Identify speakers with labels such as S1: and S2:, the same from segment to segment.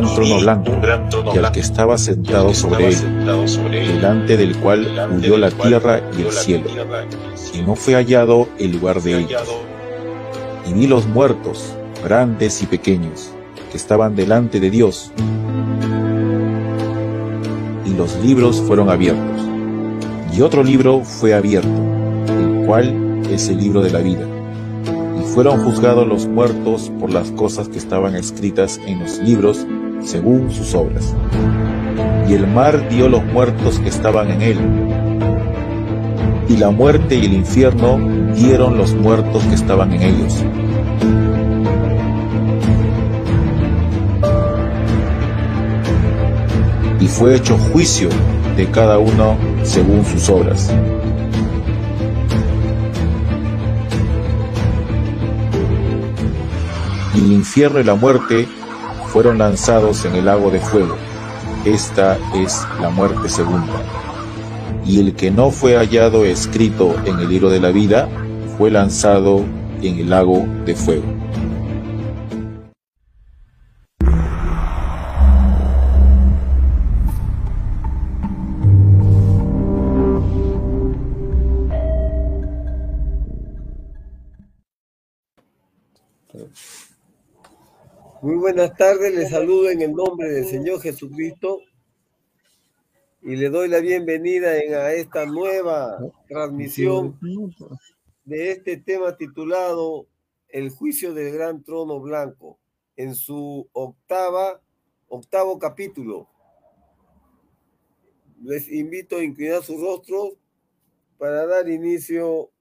S1: gran trono blanco y al que estaba sentado sobre él, delante del cual huyó la tierra y el cielo, y no fue hallado el lugar de ellos. Y vi los muertos, grandes y pequeños, que estaban delante de Dios, y los libros fueron abiertos. Y otro libro fue abierto, el cual es el libro de la vida fueron juzgados los muertos por las cosas que estaban escritas en los libros según sus obras. Y el mar dio los muertos que estaban en él. Y la muerte y el infierno dieron los muertos que estaban en ellos. Y fue hecho juicio de cada uno según sus obras. y el infierno y la muerte fueron lanzados en el lago de fuego. Esta es la muerte segunda. Y el que no fue hallado escrito en el libro de la vida fue lanzado en el lago de fuego.
S2: Buenas tardes, les saludo en el nombre del Señor Jesucristo y le doy la bienvenida a esta nueva transmisión de este tema titulado El juicio del gran trono blanco en su octava, octavo capítulo. Les invito a inclinar su rostro para dar inicio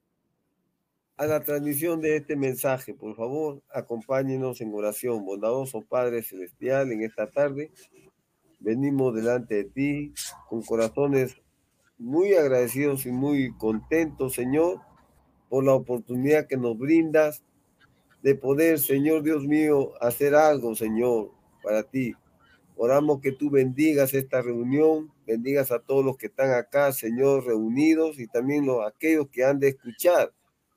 S2: a la transmisión de este mensaje. Por favor, acompáñenos en oración. Bondadoso Padre Celestial, en esta tarde venimos delante de ti con corazones muy agradecidos y muy contentos, Señor, por la oportunidad que nos brindas de poder, Señor Dios mío, hacer algo, Señor, para ti. Oramos que tú bendigas esta reunión, bendigas a todos los que están acá, Señor, reunidos y también los, aquellos que han de escuchar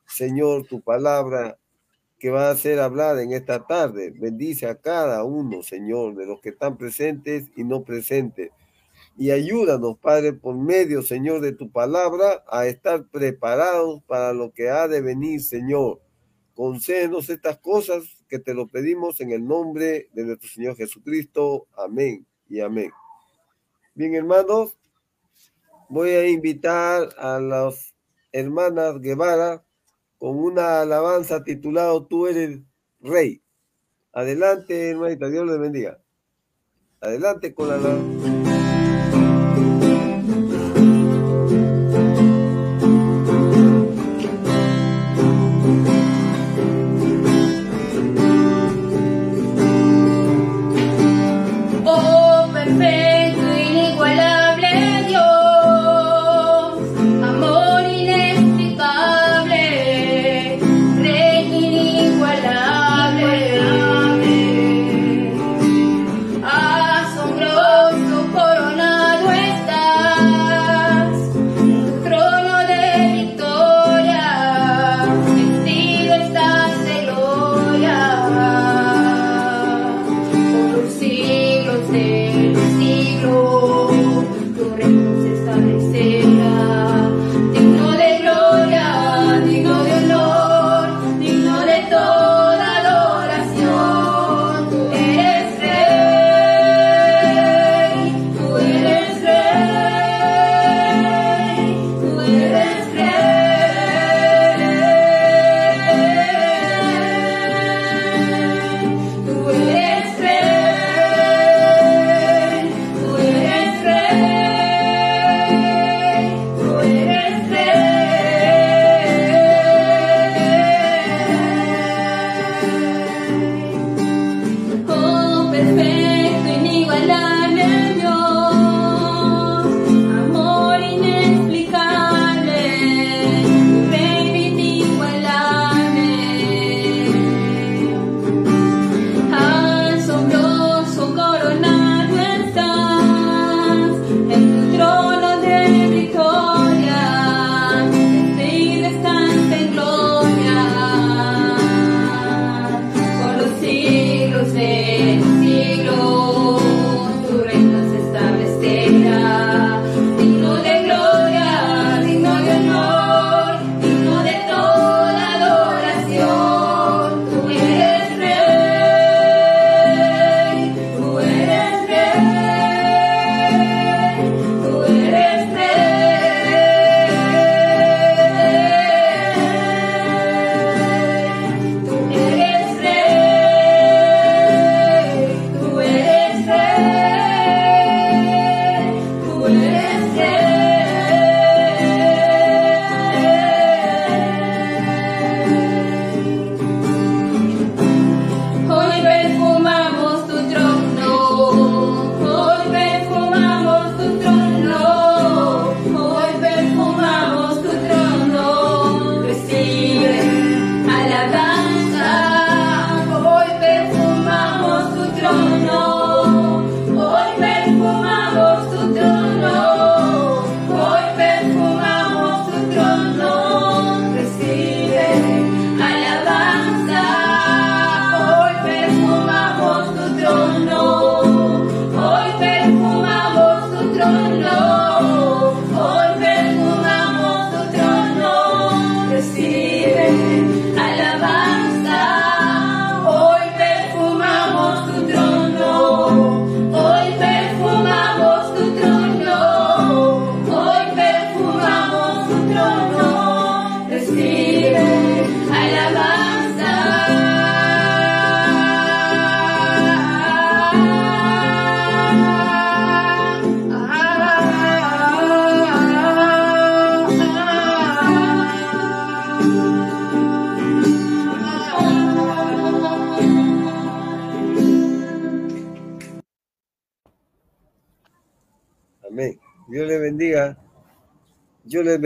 S2: Señor, tu palabra que va a ser hablada en esta tarde. Bendice a cada uno, Señor, de los que están presentes y no presentes. Y ayúdanos, Padre, por medio, Señor, de tu palabra, a estar preparados para lo que ha de venir, Señor. Concédenos estas cosas que te lo pedimos en el nombre de nuestro Señor Jesucristo. Amén y amén. Bien, hermanos, voy a invitar a las hermanas Guevara con una alabanza titulado Tú eres rey. Adelante, hermanita, Dios le bendiga. Adelante con la alabanza.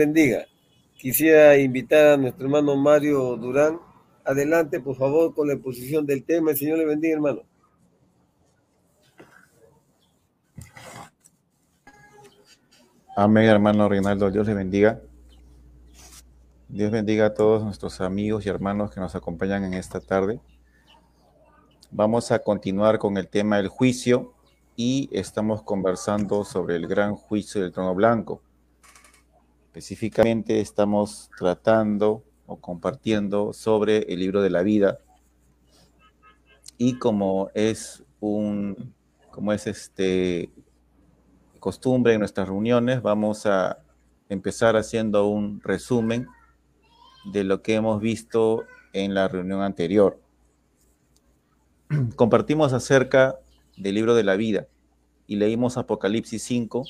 S2: Bendiga. Quisiera invitar a nuestro hermano Mario Durán. Adelante, por favor, con la exposición del tema. El Señor le bendiga, hermano.
S1: Amén, hermano Reinaldo. Dios le bendiga. Dios bendiga a todos nuestros amigos y hermanos que nos acompañan en esta tarde. Vamos a continuar con el tema del juicio y estamos conversando sobre el gran juicio del trono blanco. Específicamente estamos tratando o compartiendo sobre el libro de la vida y como es un como es este costumbre en nuestras reuniones, vamos a empezar haciendo un resumen de lo que hemos visto en la reunión anterior. Compartimos acerca del libro de la vida y leímos Apocalipsis 5,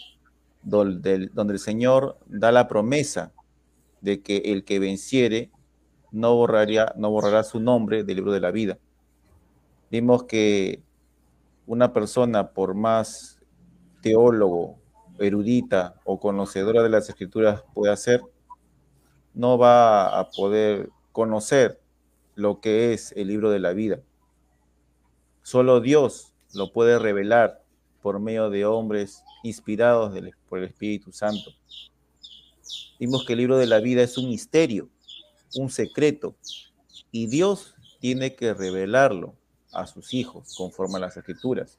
S1: donde, el Señor da la promesa de que el que venciere no, borraría, no borrará su nombre del libro de la vida. Vimos que una persona, por más teólogo, erudita o conocedora de las escrituras pueda ser, no va a poder conocer lo que es el libro de la vida. Solo Dios lo puede revelar por medio de hombres inspirados por el Espíritu Santo. Vimos que el libro de la vida es un misterio, un secreto, y Dios tiene que revelarlo a sus hijos conforme a las escrituras.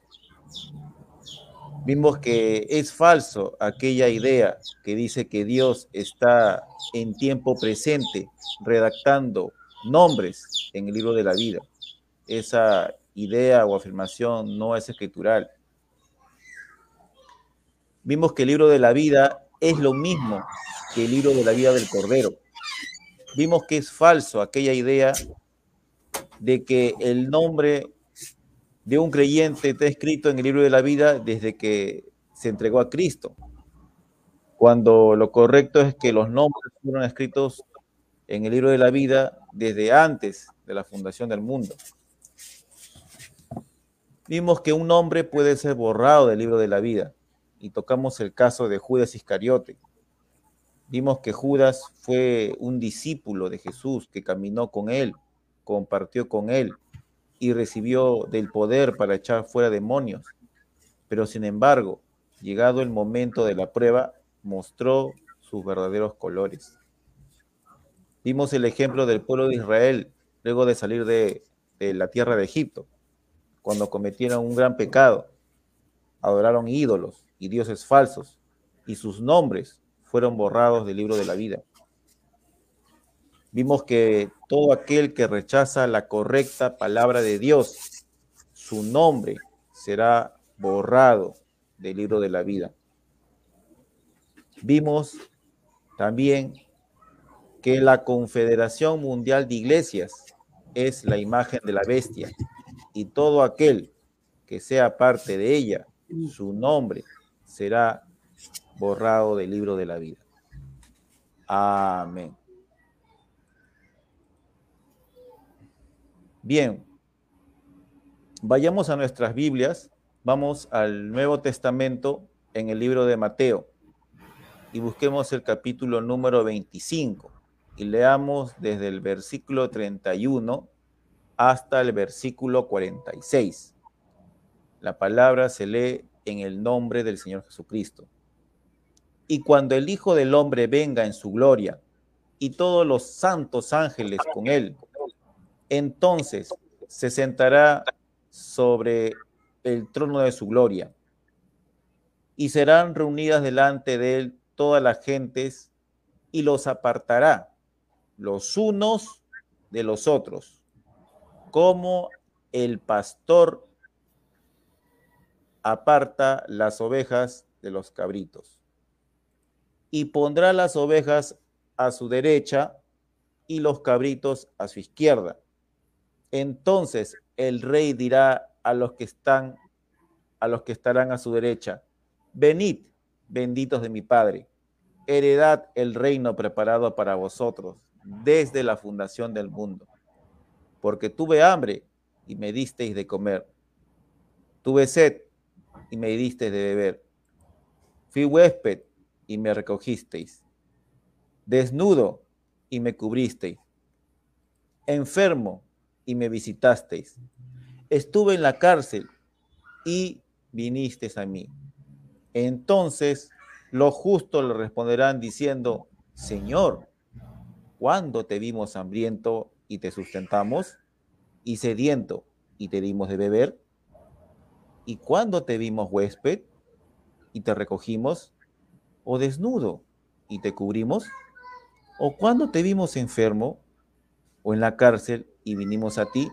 S1: Vimos que es falso aquella idea que dice que Dios está en tiempo presente redactando nombres en el libro de la vida. Esa idea o afirmación no es escritural. Vimos que el libro de la vida es lo mismo que el libro de la vida del Cordero. Vimos que es falso aquella idea de que el nombre de un creyente está escrito en el libro de la vida desde que se entregó a Cristo, cuando lo correcto es que los nombres fueron escritos en el libro de la vida desde antes de la fundación del mundo. Vimos que un nombre puede ser borrado del libro de la vida y tocamos el caso de Judas Iscariote. Vimos que Judas fue un discípulo de Jesús que caminó con él, compartió con él, y recibió del poder para echar fuera demonios. Pero sin embargo, llegado el momento de la prueba, mostró sus verdaderos colores. Vimos el ejemplo del pueblo de Israel luego de salir de, de la tierra de Egipto, cuando cometieron un gran pecado, adoraron ídolos y dioses falsos, y sus nombres fueron borrados del libro de la vida. Vimos que todo aquel que rechaza la correcta palabra de Dios, su nombre será borrado del libro de la vida. Vimos también que la Confederación Mundial de Iglesias es la imagen de la bestia y todo aquel que sea parte de ella, su nombre será borrado del libro de la vida. Amén. Bien, vayamos a nuestras Biblias, vamos al Nuevo Testamento en el libro de Mateo y busquemos el capítulo número 25 y leamos desde el versículo 31 hasta el versículo 46. La palabra se lee en el nombre del Señor Jesucristo. Y cuando el Hijo del Hombre venga en su gloria y todos los santos ángeles con él, entonces se sentará sobre el trono de su gloria y serán reunidas delante de él todas las gentes y los apartará los unos de los otros, como el pastor aparta las ovejas de los cabritos. Y pondrá las ovejas a su derecha y los cabritos a su izquierda. Entonces el rey dirá a los que están, a los que estarán a su derecha, venid, benditos de mi Padre, heredad el reino preparado para vosotros desde la fundación del mundo. Porque tuve hambre y me disteis de comer. Tuve sed y me disteis de beber. Fui huésped y me recogisteis, desnudo y me cubristeis, enfermo y me visitasteis, estuve en la cárcel y vinisteis a mí. Entonces los justos le responderán diciendo, Señor, ¿cuándo te vimos hambriento y te sustentamos? ¿Y sediento y te dimos de beber? ¿Y cuándo te vimos huésped y te recogimos? ¿O desnudo y te cubrimos? ¿O cuándo te vimos enfermo o en la cárcel y vinimos a ti?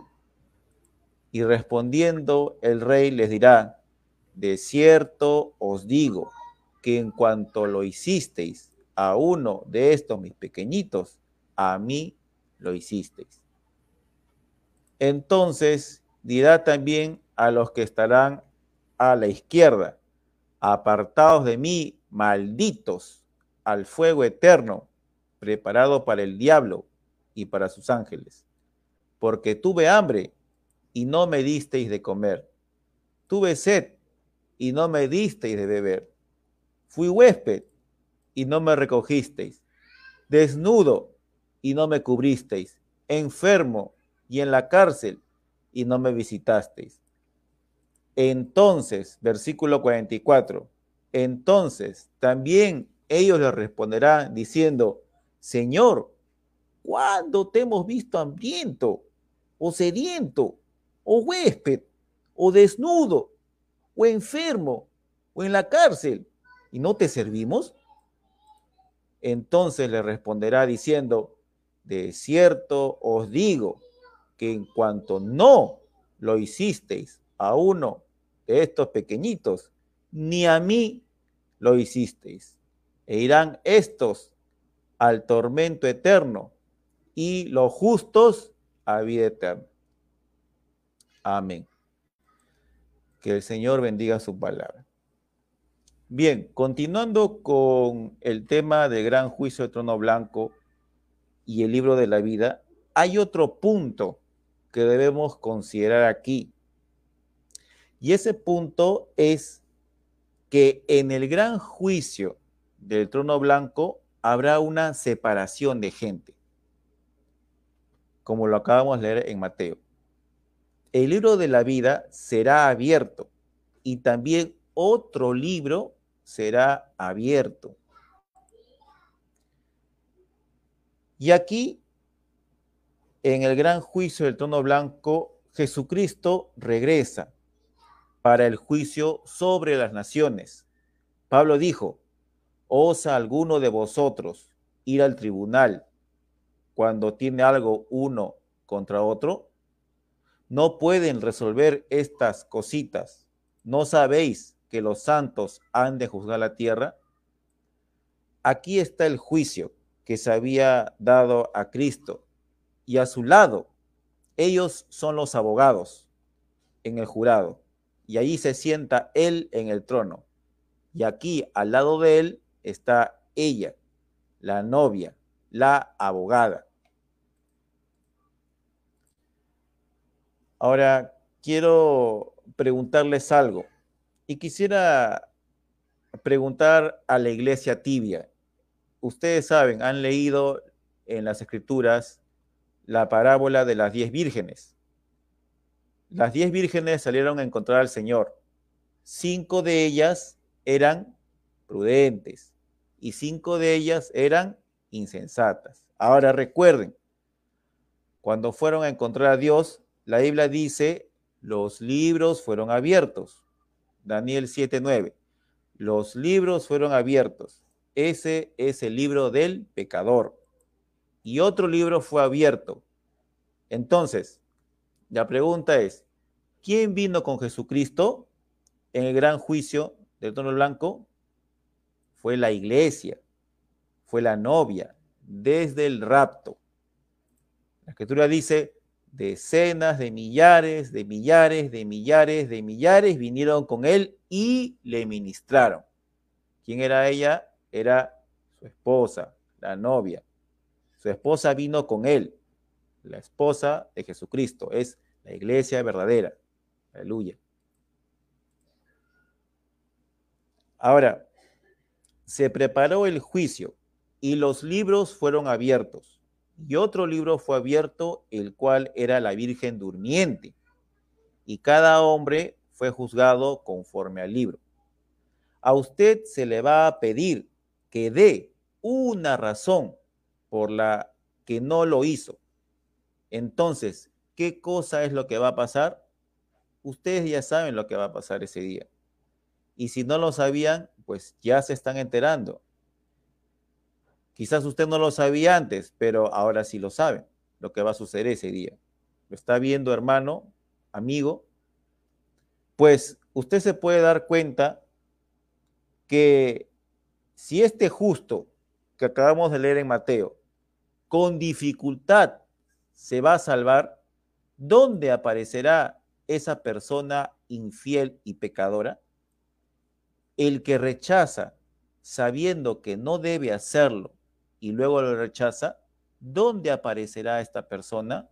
S1: Y respondiendo el rey les dirá, de cierto os digo que en cuanto lo hicisteis a uno de estos mis pequeñitos, a mí lo hicisteis. Entonces dirá también a los que estarán a la izquierda, apartados de mí, malditos, al fuego eterno, preparado para el diablo y para sus ángeles. Porque tuve hambre y no me disteis de comer. Tuve sed y no me disteis de beber. Fui huésped y no me recogisteis. Desnudo y no me cubristeis. Enfermo y en la cárcel y no me visitasteis. Entonces, versículo 44, entonces también ellos le responderán diciendo, Señor, ¿cuándo te hemos visto hambriento o sediento o huésped o desnudo o enfermo o en la cárcel y no te servimos? Entonces le responderá diciendo, de cierto os digo que en cuanto no lo hicisteis a uno de estos pequeñitos, ni a mí lo hicisteis. E irán estos al tormento eterno y los justos a vida eterna. Amén. Que el Señor bendiga su palabra. Bien, continuando con el tema del gran juicio de trono blanco y el libro de la vida, hay otro punto que debemos considerar aquí. Y ese punto es que en el gran juicio del trono blanco habrá una separación de gente, como lo acabamos de leer en Mateo. El libro de la vida será abierto y también otro libro será abierto. Y aquí en el gran juicio del trono blanco, Jesucristo regresa para el juicio sobre las naciones. Pablo dijo, ¿osa alguno de vosotros ir al tribunal cuando tiene algo uno contra otro? No pueden resolver estas cositas. ¿No sabéis que los santos han de juzgar la tierra? Aquí está el juicio que se había dado a Cristo y a su lado, ellos son los abogados en el jurado, y allí se sienta él en el trono. Y aquí al lado de él está ella, la novia, la abogada. Ahora, quiero preguntarles algo y quisiera preguntar a la iglesia tibia. Ustedes saben, han leído en las escrituras la parábola de las diez vírgenes. Las diez vírgenes salieron a encontrar al Señor. Cinco de ellas eran prudentes y cinco de ellas eran insensatas. Ahora recuerden, cuando fueron a encontrar a Dios, la Biblia dice, los libros fueron abiertos. Daniel 7:9. Los libros fueron abiertos. Ese es el libro del pecador y otro libro fue abierto. Entonces, la pregunta es, ¿quién vino con Jesucristo en el gran juicio del trono blanco? Fue la iglesia, fue la novia, desde el rapto. La escritura dice, decenas de millares, de millares, de millares, de millares vinieron con él y le ministraron. ¿Quién era ella? Era su esposa, la novia. Su esposa vino con él. La esposa de Jesucristo es la iglesia verdadera. Aleluya. Ahora, se preparó el juicio y los libros fueron abiertos. Y otro libro fue abierto, el cual era la Virgen durmiente. Y cada hombre fue juzgado conforme al libro. A usted se le va a pedir que dé una razón por la que no lo hizo. Entonces, ¿qué cosa es lo que va a pasar? Ustedes ya saben lo que va a pasar ese día. Y si no lo sabían, pues ya se están enterando. Quizás usted no lo sabía antes, pero ahora sí lo saben, lo que va a suceder ese día. ¿Lo está viendo, hermano, amigo? Pues usted se puede dar cuenta que si este justo que acabamos de leer en Mateo, con dificultad se va a salvar, ¿dónde aparecerá esa persona infiel y pecadora? El que rechaza sabiendo que no debe hacerlo y luego lo rechaza, ¿dónde aparecerá esta persona?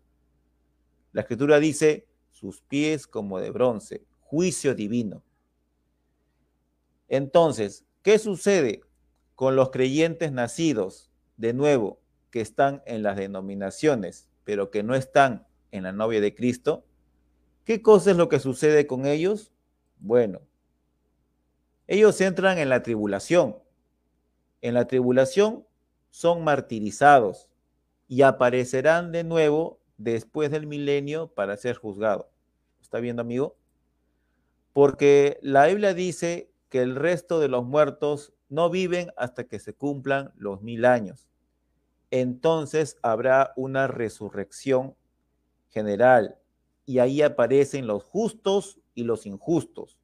S1: La escritura dice, sus pies como de bronce, juicio divino. Entonces, ¿qué sucede con los creyentes nacidos de nuevo que están en las denominaciones, pero que no están en la novia de Cristo? ¿Qué cosa es lo que sucede con ellos? Bueno, ellos entran en la tribulación. En la tribulación son martirizados y aparecerán de nuevo después del milenio para ser juzgados. ¿Está viendo, amigo? Porque la Biblia dice que el resto de los muertos no viven hasta que se cumplan los mil años. Entonces habrá una resurrección general y ahí aparecen los justos y los injustos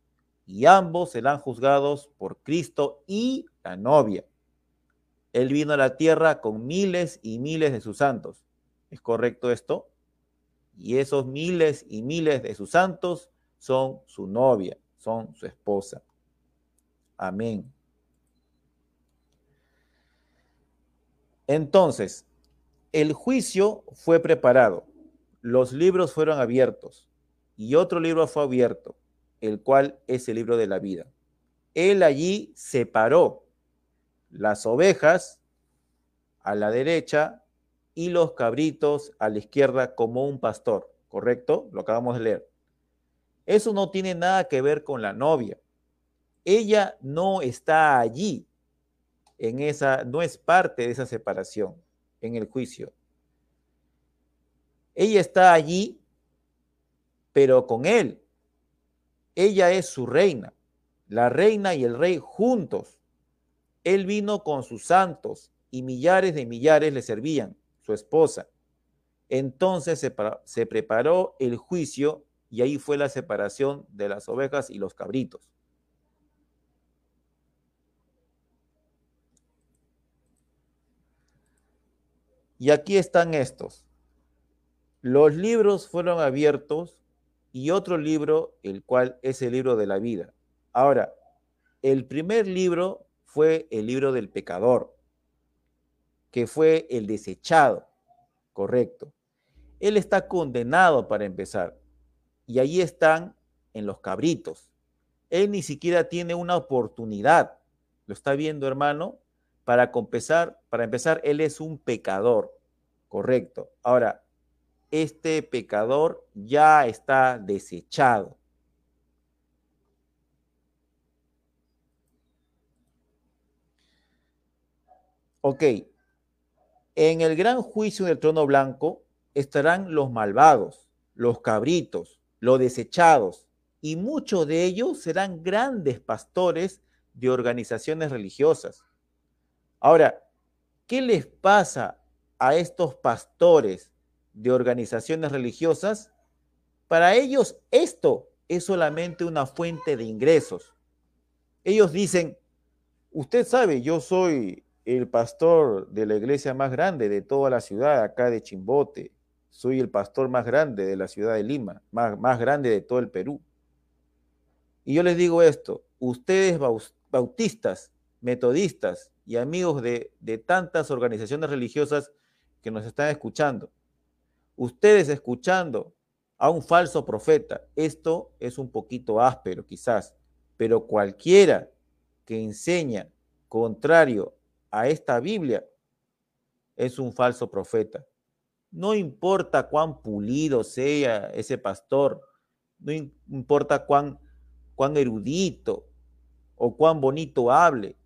S1: y ambos serán juzgados por Cristo y la novia. Él vino a la tierra con miles y miles de sus santos. ¿Es correcto esto? Y esos miles y miles de sus santos son su novia, son su esposa. Amén. Entonces, el juicio fue preparado, los libros fueron abiertos y otro libro fue abierto, el cual es el libro de la vida. Él allí separó las ovejas a la derecha y los cabritos a la izquierda como un pastor, ¿correcto? Lo acabamos de leer. Eso no tiene nada que ver con la novia. Ella no está allí en esa, no es parte de esa separación en el juicio. Ella está allí, pero con él. Ella es su reina, la reina y el rey juntos. Él vino con sus santos y millares de millares le servían, su esposa. Entonces se, preparó el juicio y ahí fue la separación de las ovejas y los cabritos. Y aquí están estos. Los libros fueron abiertos y otro libro, el cual es el libro de la vida. Ahora, el primer libro fue el libro del pecador, que fue el desechado, correcto. Él está condenado para empezar. Y ahí están en los cabritos. Él ni siquiera tiene una oportunidad. ¿Lo está viendo, hermano? Para empezar, para empezar, él es un pecador, correcto. Ahora, este pecador ya está desechado. Ok, en el gran juicio del trono blanco estarán los malvados, los cabritos, los desechados, y muchos de ellos serán grandes pastores de organizaciones religiosas. Ahora, ¿qué les pasa a estos pastores de organizaciones religiosas? Para ellos esto es solamente una fuente de ingresos. Ellos dicen, usted sabe, yo soy el pastor de la iglesia más grande de toda la ciudad, acá de Chimbote. Soy el pastor más grande de la ciudad de Lima, más, grande de todo el Perú. Y yo les digo esto, ustedes bautistas, metodistas y amigos de tantas organizaciones religiosas que nos están escuchando, ustedes escuchando a un falso profeta, esto es un poquito áspero quizás, pero cualquiera que enseña contrario a esta Biblia, es un falso profeta. No importa cuán pulido sea ese pastor, no importa cuán, cuán erudito o cuán bonito hable,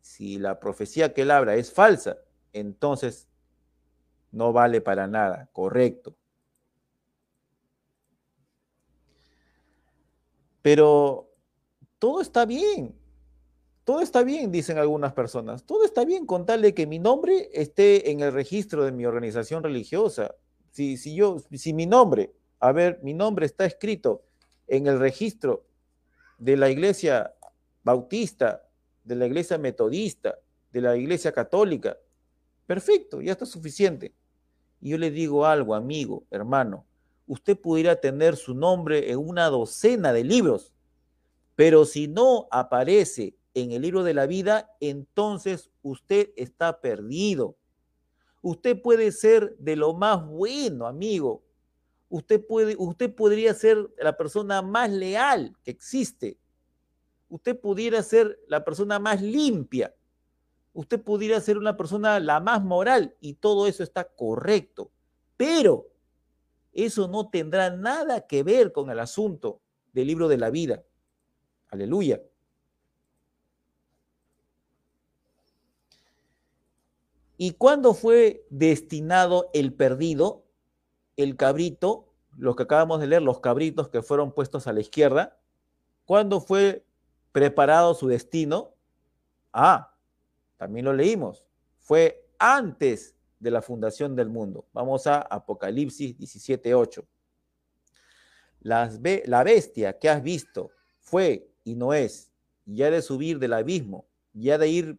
S1: si la profecía que él habla es falsa, entonces no vale para nada, correcto. Pero todo está bien, todo está bien, dicen algunas personas. Todo está bien con tal de que mi nombre esté en el registro de mi organización religiosa. Si, si yo, si mi nombre, a ver, mi nombre está escrito en el registro de la iglesia bautista, de la iglesia metodista, de la iglesia católica, perfecto, ya está suficiente. Yo le digo algo, amigo, hermano, usted pudiera tener su nombre en una docena de libros, pero si no aparece en el libro de la vida, entonces usted está perdido. Usted puede ser de lo más bueno, amigo. Usted, puede, usted podría ser la persona más leal que existe. Usted pudiera ser la persona más limpia. Usted pudiera ser una persona la más moral y todo eso está correcto. Pero eso no tendrá nada que ver con el asunto del libro de la vida. Aleluya. ¿Y cuándo fue destinado el perdido, el cabrito, los que acabamos de leer, los cabritos que fueron puestos a la izquierda? ¿Cuándo fue preparado su destino? Ah, también lo leímos. Fue antes de la fundación del mundo. Vamos a Apocalipsis 17:8. La bestia que has visto fue y no es, y ha de subir del abismo, y ha de ir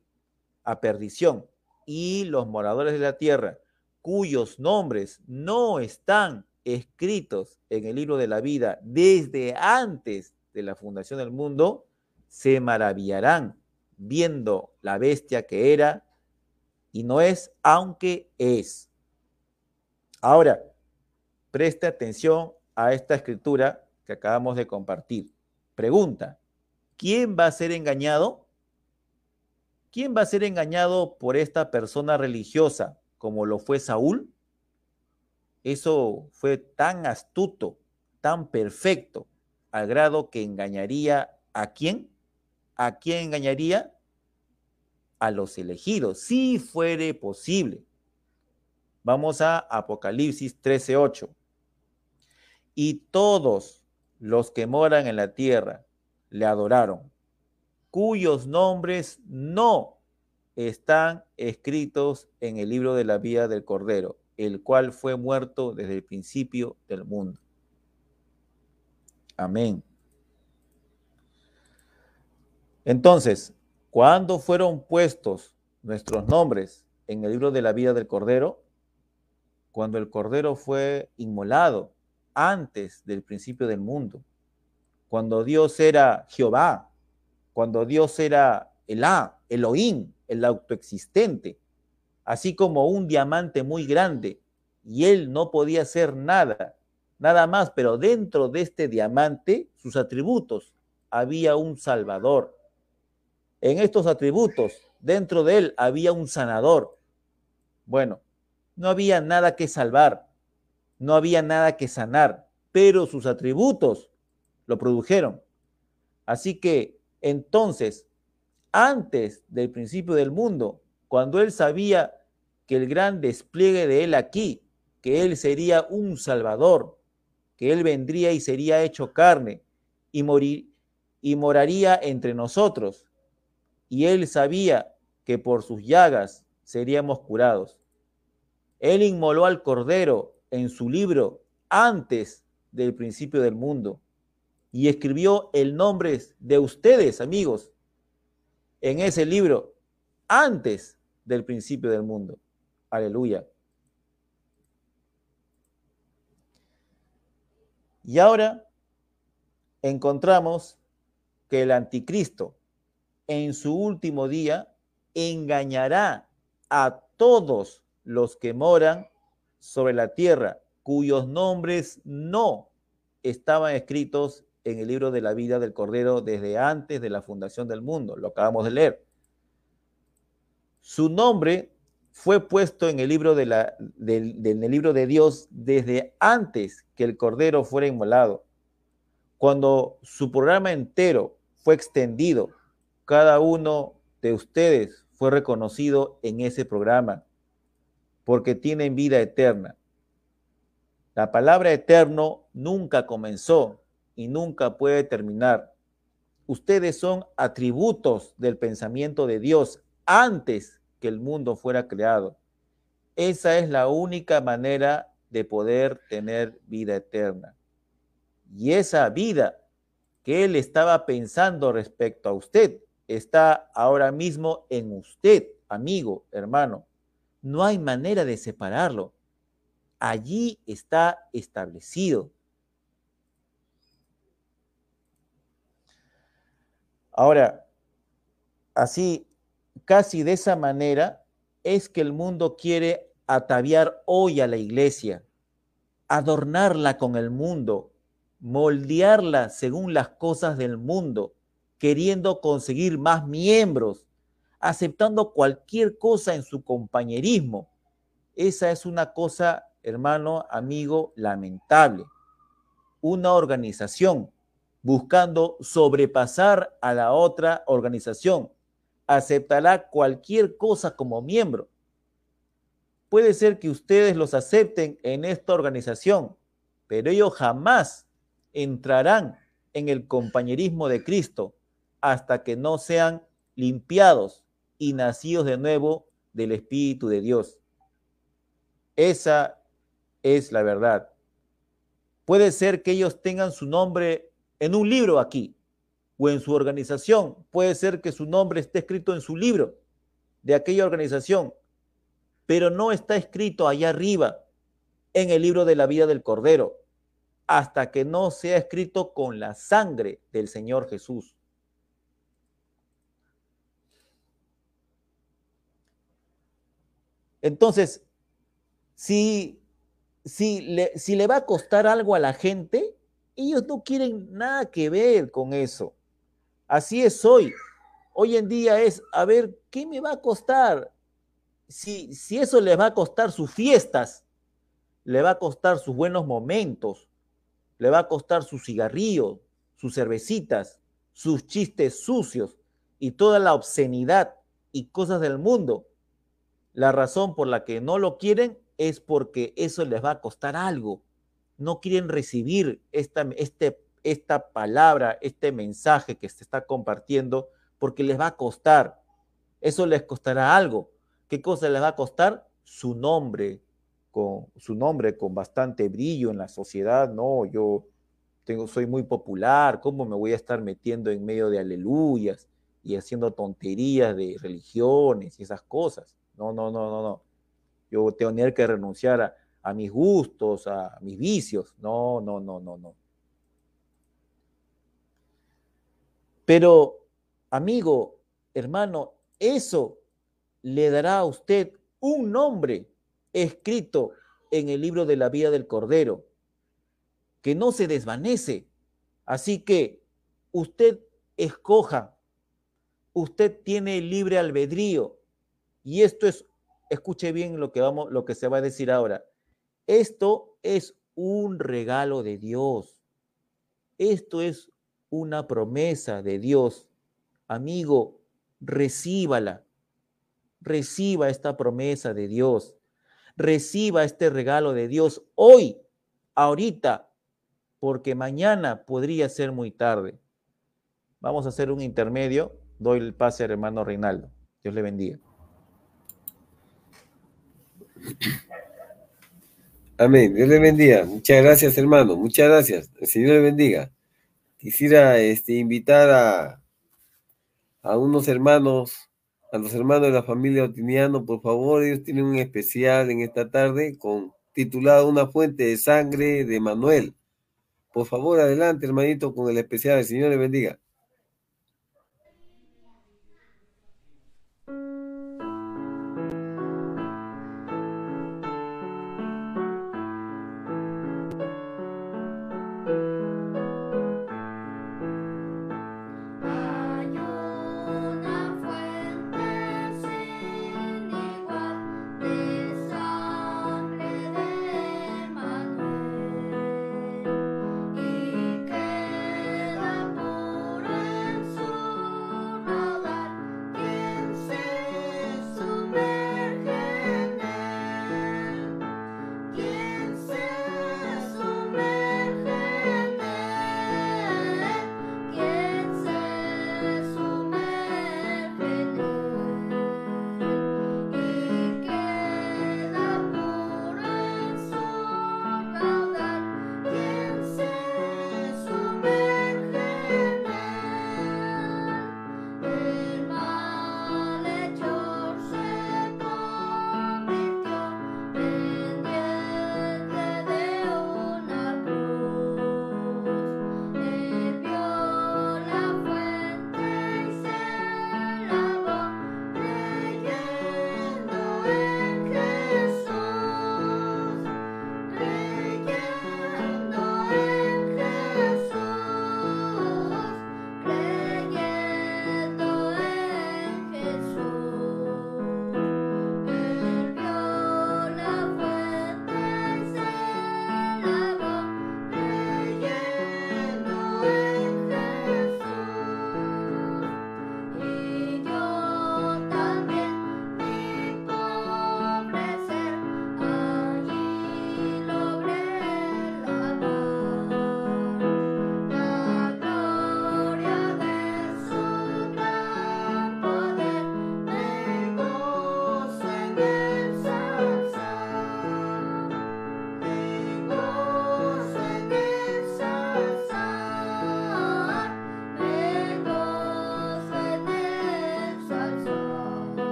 S1: a perdición y los moradores de la tierra, cuyos nombres no están escritos en el libro de la vida desde antes de la fundación del mundo, se maravillarán viendo la bestia que era y no es, aunque es. Ahora, preste atención a esta escritura que acabamos de compartir. Pregunta, ¿quién va a ser engañado? ¿Quién va a ser engañado por esta persona religiosa como lo fue Saúl? Eso fue tan astuto, tan perfecto, al grado que engañaría a quién? ¿A quién engañaría? A los elegidos, si fuere posible. Vamos a Apocalipsis 13:8. Y todos los que moran en la tierra le adoraron cuyos nombres no están escritos en el libro de la vida del Cordero, el cual fue muerto desde el principio del mundo. Amén. Entonces, ¿cuándo fueron puestos nuestros nombres en el libro de la vida del Cordero? Cuando el Cordero fue inmolado antes del principio del mundo. Cuando Dios era Jehová, cuando Dios era el A, Elohim, el autoexistente, así como un diamante muy grande, y él no podía hacer nada, nada más, pero dentro de este diamante, sus atributos, había un salvador. En estos atributos, dentro de él había un sanador. Bueno, no había nada que salvar, no había nada que sanar, pero sus atributos lo produjeron. Así que entonces, antes del principio del mundo, cuando él sabía que el gran despliegue de él aquí, que él sería un salvador, que él vendría y sería hecho carne y morir y moraría entre nosotros, y él sabía que por sus llagas seríamos curados. Él inmoló al cordero en su libro antes del principio del mundo y escribió el nombre de ustedes, amigos, en ese libro antes del principio del mundo. Aleluya. Y ahora encontramos que el anticristo en su último día engañará a todos los que moran sobre la tierra, cuyos nombres no estaban escritos en el libro de la vida del Cordero desde antes de la fundación del mundo. Lo acabamos de leer. Su nombre fue puesto en el libro de, Dios desde antes que el Cordero fuera inmolado. Cuando su programa entero fue extendido, cada uno de ustedes fue reconocido en ese programa porque tienen vida eterna. La palabra eterno nunca comenzó y nunca puede terminar. Ustedes son atributos del pensamiento de Dios antes que el mundo fuera creado. Esa es la única manera de poder tener vida eterna. Y esa vida que Él estaba pensando respecto a usted está ahora mismo en usted, amigo, hermano. No hay manera de separarlo. Allí está establecido. Ahora, así, casi de esa manera, es que el mundo quiere ataviar hoy a la iglesia, adornarla con el mundo, moldearla según las cosas del mundo, queriendo conseguir más miembros, aceptando cualquier cosa en su compañerismo. Esa es una cosa, hermano, amigo, lamentable. Una organización buscando sobrepasar a la otra organización. Aceptará cualquier cosa como miembro. Puede ser que ustedes los acepten en esta organización, pero ellos jamás entrarán en el compañerismo de Cristo hasta que no sean limpiados y nacidos de nuevo del Espíritu de Dios. Esa es la verdad. Puede ser que ellos tengan su nombre en un libro aquí o en su organización. Puede ser que su nombre esté escrito en su libro de aquella organización, pero no está escrito allá arriba en el libro de la vida del Cordero, hasta que no sea escrito con la sangre del Señor Jesús. Entonces, si, si, le, si le va a costar algo a la gente, ellos no quieren nada que ver con eso. Así es hoy. Hoy en día es, a ver, ¿qué me va a costar? Si, si eso les va a costar sus fiestas, le va a costar sus buenos momentos, le va a costar sus cigarrillos, sus cervecitas, sus chistes sucios y toda la obscenidad y cosas del mundo. La razón por la que no lo quieren es porque eso les va a costar algo no quieren recibir esta, este, esta palabra, este mensaje que se está compartiendo, porque les va a costar. Eso les costará algo. ¿Qué cosa les va a costar? Su nombre, con su nombre con bastante brillo en la sociedad. No, yo tengo, soy muy popular. ¿Cómo me voy a estar metiendo en medio de aleluyas y haciendo tonterías de religiones y esas cosas? No, no, no, no, no. Yo tengo que renunciar a, a mis gustos, a mis vicios. No, no, no, no, no. Pero, amigo, hermano, eso le dará a usted un nombre escrito en el libro de la vida del Cordero, que no se desvanece. Así que usted escoja, usted tiene libre albedrío. Y esto es, escuche bien lo que, vamos, lo que se va a decir ahora. Esto es un regalo de Dios. Esto es una promesa de Dios. Amigo, recíbala. Reciba esta promesa de Dios. Reciba este regalo de Dios hoy, ahorita, porque mañana podría ser muy tarde. Vamos a hacer un intermedio. Doy el pase al hermano Reinaldo. Dios le bendiga.
S2: Amén. Dios le bendiga. Muchas gracias, hermano. Muchas gracias. El Señor le bendiga. Quisiera este, invitar a, a unos hermanos, a los hermanos de la familia Otiniano, por favor. Ellos tienen un especial en esta tarde con titulado Una fuente de sangre de Manuel. Por favor, adelante, hermanito, con el especial. El Señor le bendiga.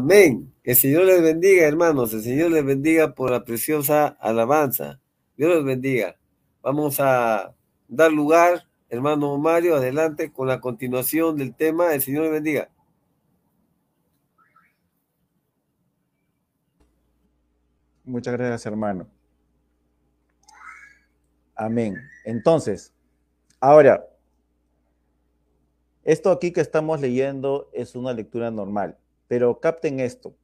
S2: Amén. El Señor les bendiga, hermanos. El Señor les bendiga por la preciosa alabanza. Dios les bendiga. Vamos a dar lugar, hermano Mario, adelante con la continuación del tema. El Señor les bendiga.
S1: Muchas gracias, hermano. Amén. Entonces, ahora, esto aquí que estamos leyendo es una lectura normal, pero capten esto.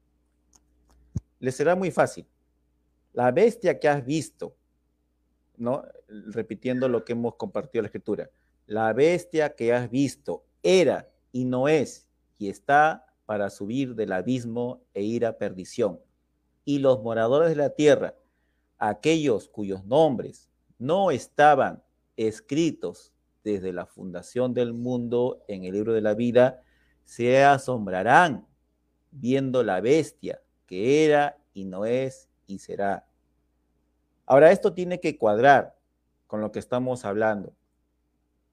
S1: Les será muy fácil. La bestia que has visto, ¿no? Repitiendo lo que hemos compartido en la escritura. La bestia que has visto era y no es y está para subir del abismo e ir a perdición. Y los moradores de la tierra, aquellos cuyos nombres no estaban escritos desde la fundación del mundo en el libro de la vida, se asombrarán viendo la bestia que era y no es y será. Ahora, esto tiene que cuadrar con lo que estamos hablando.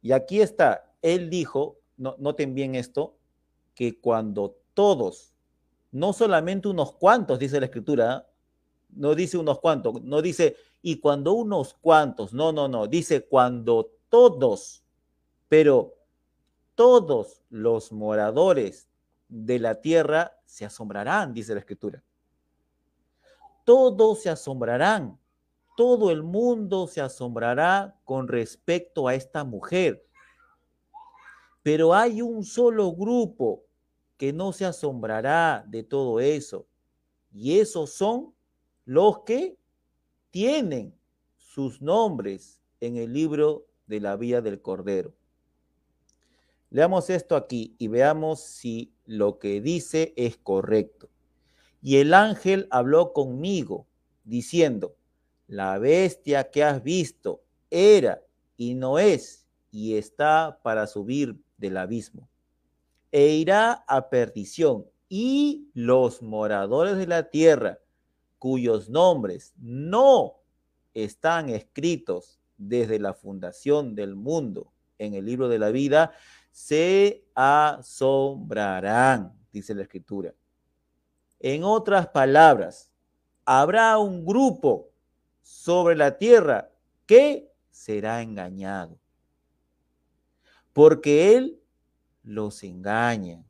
S1: Y aquí está, él dijo, no, noten bien esto, que cuando todos, no solamente unos cuantos, dice la escritura, no dice unos cuantos, no dice y cuando unos cuantos, no, no, no, dice cuando todos, pero todos los moradores de la tierra se asombrarán, dice la escritura. Todos se asombrarán, todo el mundo se asombrará con respecto a esta mujer. Pero hay un solo grupo que no se asombrará de todo eso. Y esos son los que tienen sus nombres en el libro de la vida del Cordero. Leamos esto aquí y veamos si lo que dice es correcto. Y el ángel habló conmigo, diciendo, la bestia que has visto era y no es, y está para subir del abismo, e irá a perdición, y los moradores de la tierra cuyos nombres no están escritos desde la fundación del mundo en el libro de la vida, se asombrarán, dice la escritura. En otras palabras, habrá un grupo sobre la tierra que será engañado, porque él los engaña.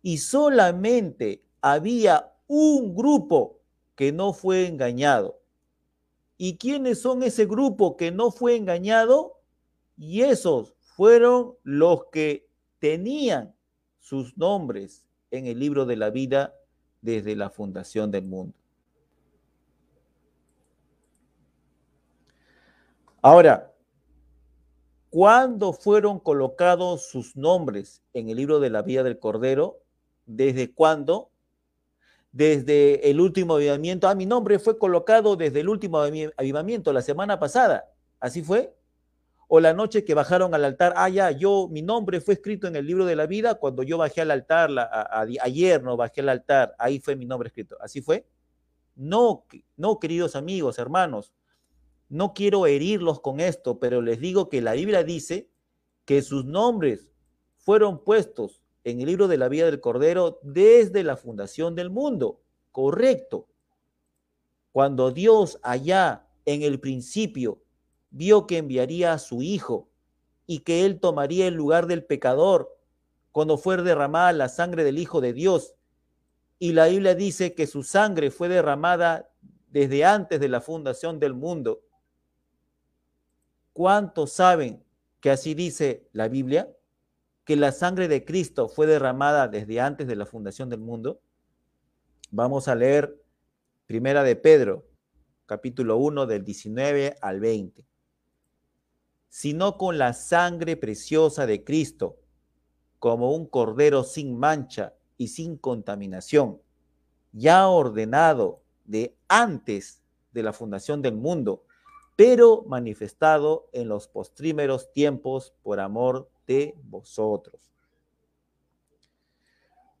S1: Y solamente había un grupo que no fue engañado. ¿Y quiénes son ese grupo que no fue engañado? Y esos fueron los que tenían sus nombres en el libro de la vida desde la fundación del mundo. Ahora, ¿cuándo fueron colocados sus nombres en el libro de la vida del Cordero? ¿Desde cuándo? desde el último avivamiento. Ah, mi nombre fue colocado desde el último avivamiento, la semana pasada. ¿Así fue? O la noche que bajaron al altar. Ah, ya, yo, mi nombre fue escrito en el libro de la vida cuando yo bajé al altar, ayer no bajé al altar, ahí fue mi nombre escrito. ¿Así fue? No, no, queridos amigos, hermanos, no quiero herirlos con esto, pero les digo que la Biblia dice que sus nombres fueron puestos en el libro de la vida del Cordero desde la fundación del mundo. Correcto. Cuando Dios allá en el principio vio que enviaría a su Hijo y que Él tomaría el lugar del pecador cuando fue derramada la sangre del Hijo de Dios. Y la Biblia dice que su sangre fue derramada desde antes de la fundación del mundo. ¿Cuántos saben que así dice la Biblia? que la sangre de Cristo fue derramada desde antes de la fundación del mundo? Vamos a leer Primera de Pedro, capítulo 1 del 19 al 20. Sino con la sangre preciosa de Cristo, como un cordero sin mancha y sin contaminación, ya ordenado de antes de la fundación del mundo, pero manifestado en los postrímeros tiempos por amor de vosotros.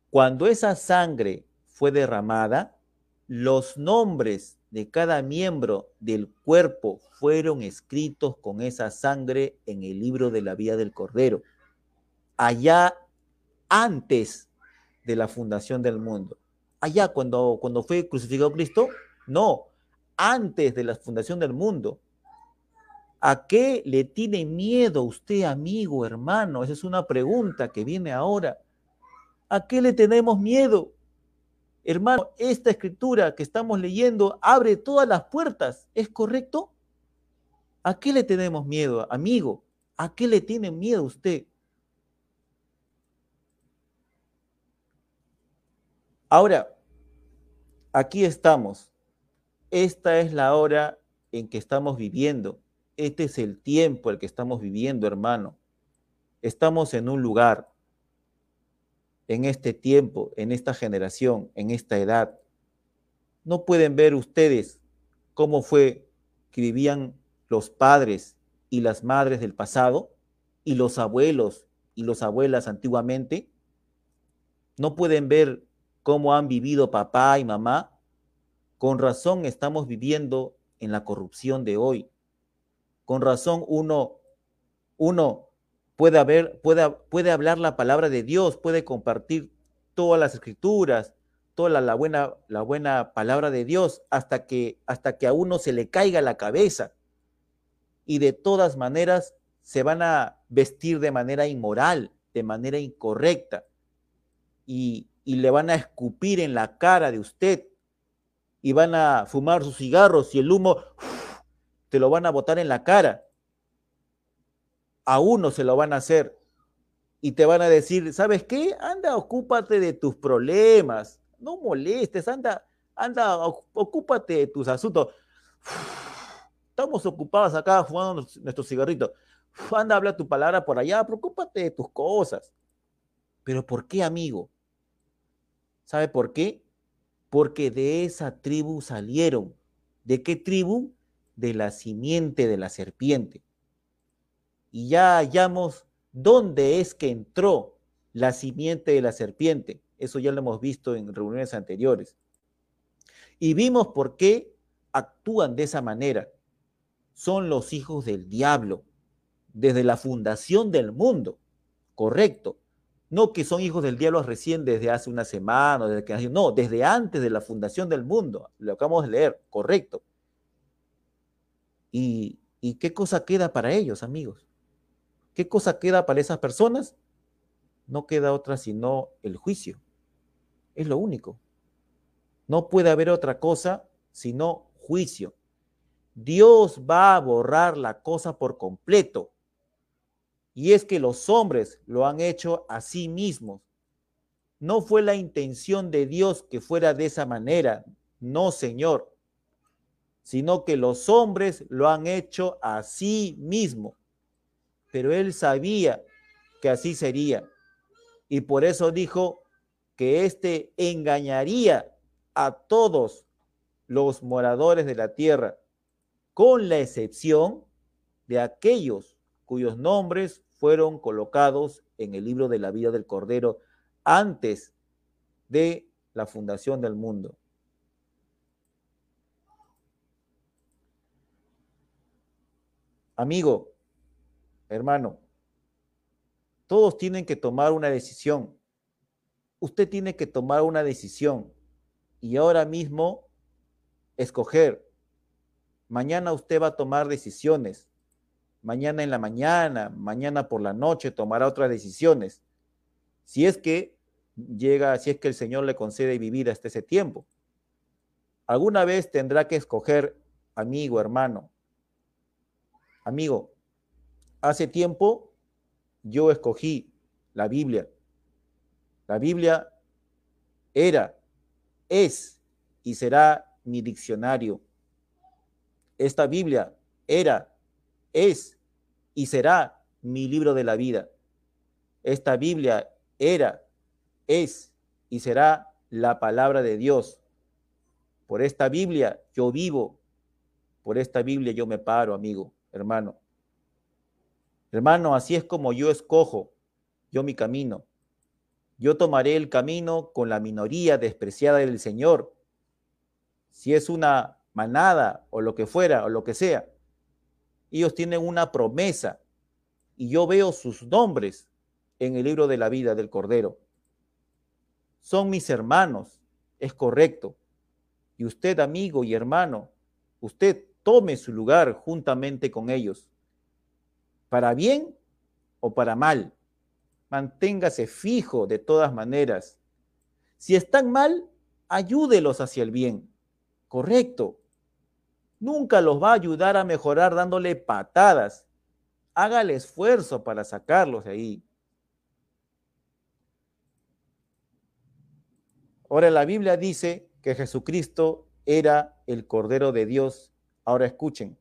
S1: Cuando esa sangre fue derramada, los nombres de cada miembro del cuerpo fueron escritos con esa sangre en el libro de la vida del Cordero. Allá antes de la fundación del mundo. Allá cuando, cuando fue crucificado Cristo, no, antes de la fundación del mundo. ¿A qué le tiene miedo usted, amigo, hermano? Esa es una pregunta que viene ahora. ¿A qué le tenemos miedo? Hermano, esta escritura que estamos leyendo abre todas las puertas, ¿es correcto? ¿A qué le tenemos miedo, amigo? ¿A qué le tiene miedo usted? Ahora, aquí estamos. Esta es la hora en que estamos viviendo. Este es el tiempo el que estamos viviendo, hermano. Estamos en un lugar, en este tiempo, en esta generación, en esta edad. ¿No pueden ver ustedes cómo fue que vivían los padres y las madres del pasado y los abuelos y las abuelas antiguamente? ¿No pueden ver cómo han vivido papá y mamá, con razón estamos viviendo en la corrupción de hoy. Con razón uno, uno puede, haber, puede, puede hablar la palabra de Dios, puede compartir todas las escrituras, toda la, buena, la buena palabra de Dios, hasta que, hasta que a uno se le caiga la cabeza. Y de todas maneras se van a vestir de manera inmoral, de manera incorrecta. Y, y le van a escupir en la cara de usted y van a fumar sus cigarros y el humo te lo van a botar en la cara. A uno se lo van a hacer y te van a decir, ¿sabes qué? Anda, ocúpate de tus problemas, no molestes, anda, anda, ocúpate de tus asuntos. Estamos ocupados acá fumando nuestros cigarritos. Anda, habla tu palabra por allá, preocúpate de tus cosas. Pero ¿por qué, amigo? ¿Sabe por qué? Porque de esa tribu salieron. ¿De qué tribu? De la simiente de la serpiente. Y ya hallamos dónde es que entró la simiente de la serpiente. Eso ya lo hemos visto en reuniones anteriores. Y vimos por qué actúan de esa manera. Son los hijos del diablo desde la fundación del mundo. Correcto. No que son hijos del diablo recién desde hace una semana, desde que no, desde antes de la fundación del mundo. Lo acabamos de leer, correcto. ¿Y, ¿Y qué cosa queda para ellos, amigos? ¿Qué cosa queda para esas personas? No queda otra sino el juicio. Es lo único. No puede haber otra cosa sino juicio. Dios va a borrar la cosa por completo. Y es que los hombres lo han hecho a sí mismos. No fue la intención de Dios que fuera de esa manera, no, Señor, sino que los hombres lo han hecho a sí mismos. Pero Él sabía que así sería. Y por eso dijo que éste engañaría a todos los moradores de la tierra, con la excepción de aquellos cuyos nombres fueron colocados en el libro de la vida del Cordero antes de la fundación del mundo. Amigo, hermano, todos tienen que tomar una decisión. Usted tiene que tomar una decisión y ahora mismo escoger. Mañana usted va a tomar decisiones mañana en la mañana, mañana por la noche tomará otras decisiones. Si es que llega, si es que el Señor le concede vivir hasta ese tiempo. Alguna vez tendrá que escoger amigo, hermano. Amigo, hace tiempo yo escogí la Biblia. La Biblia era, es y será mi diccionario. Esta Biblia era, es y será mi libro de la vida. Esta Biblia era, es y será la palabra de Dios. Por esta Biblia yo vivo, por esta Biblia yo me paro, amigo, hermano. Hermano, así es como yo escojo yo mi camino. Yo tomaré el camino con la minoría despreciada del Señor. Si es una manada o lo que fuera o lo que sea, ellos tienen una promesa y yo veo sus nombres en el libro de la vida del Cordero. son mis hermanos, es correcto. Y usted, amigo y hermano, usted tome su lugar juntamente con ellos, para bien o para mal. Manténgase fijo de todas maneras. Si están mal, ayúdelos hacia el bien. Correcto. Nunca los va a ayudar a mejorar dándole patadas. Haga el esfuerzo para sacarlos de ahí. Ahora la Biblia dice que Jesucristo era el Cordero de Dios. Ahora escuchen,